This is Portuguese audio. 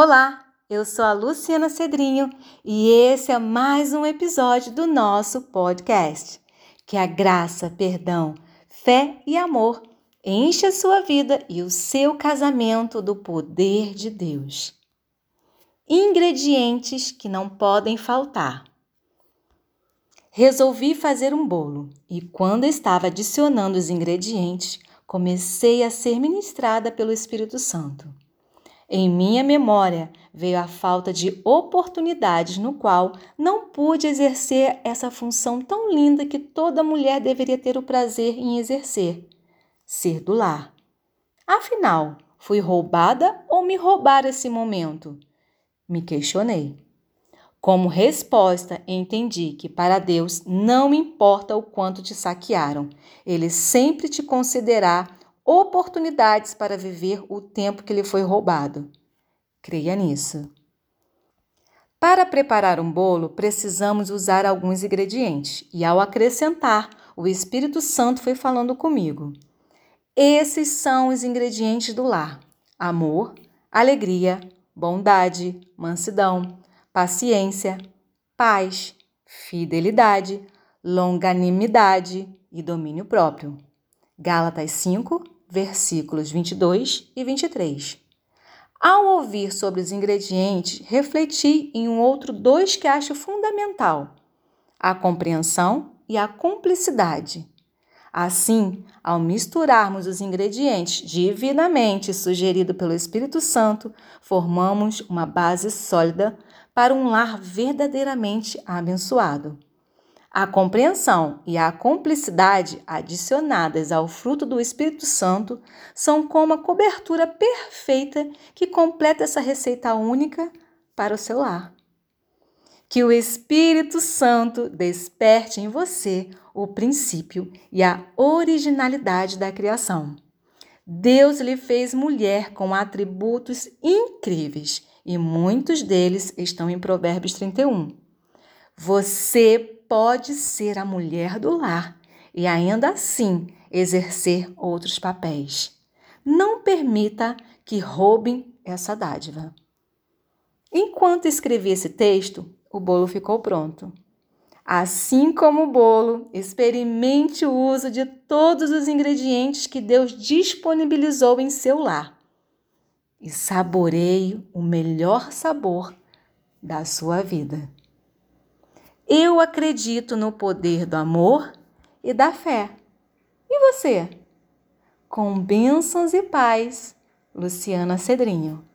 Olá, eu sou a Luciana Cedrinho e esse é mais um episódio do nosso podcast. Que a graça, perdão, fé e amor enche a sua vida e o seu casamento do poder de Deus. Ingredientes que não podem faltar. Resolvi fazer um bolo e, quando estava adicionando os ingredientes, comecei a ser ministrada pelo Espírito Santo. Em minha memória veio a falta de oportunidades no qual não pude exercer essa função tão linda que toda mulher deveria ter o prazer em exercer: ser do lar. Afinal, fui roubada ou me roubaram esse momento? Me questionei. Como resposta, entendi que para Deus não importa o quanto te saquearam, Ele sempre te concederá oportunidades para viver o tempo que lhe foi roubado. Creia nisso. Para preparar um bolo, precisamos usar alguns ingredientes, e ao acrescentar, o Espírito Santo foi falando comigo. Esses são os ingredientes do lar: amor, alegria, bondade, mansidão, paciência, paz, fidelidade, longanimidade e domínio próprio. Gálatas 5, versículos 22 e 23. Ao ouvir sobre os ingredientes, refleti em um outro dois que acho fundamental: a compreensão e a cumplicidade. Assim, ao misturarmos os ingredientes divinamente sugerido pelo Espírito Santo, formamos uma base sólida para um lar verdadeiramente abençoado. A compreensão e a cumplicidade adicionadas ao fruto do Espírito Santo são como a cobertura perfeita que completa essa receita única para o seu lar. Que o Espírito Santo desperte em você o princípio e a originalidade da criação. Deus lhe fez mulher com atributos incríveis e muitos deles estão em Provérbios 31. Você pode ser a mulher do lar e ainda assim exercer outros papéis. Não permita que roubem essa dádiva. Enquanto escrevi esse texto, o bolo ficou pronto. Assim como o bolo, experimente o uso de todos os ingredientes que Deus disponibilizou em seu lar e saboreie o melhor sabor da sua vida. Eu acredito no poder do amor e da fé. E você? Com bênçãos e paz, Luciana Cedrinho.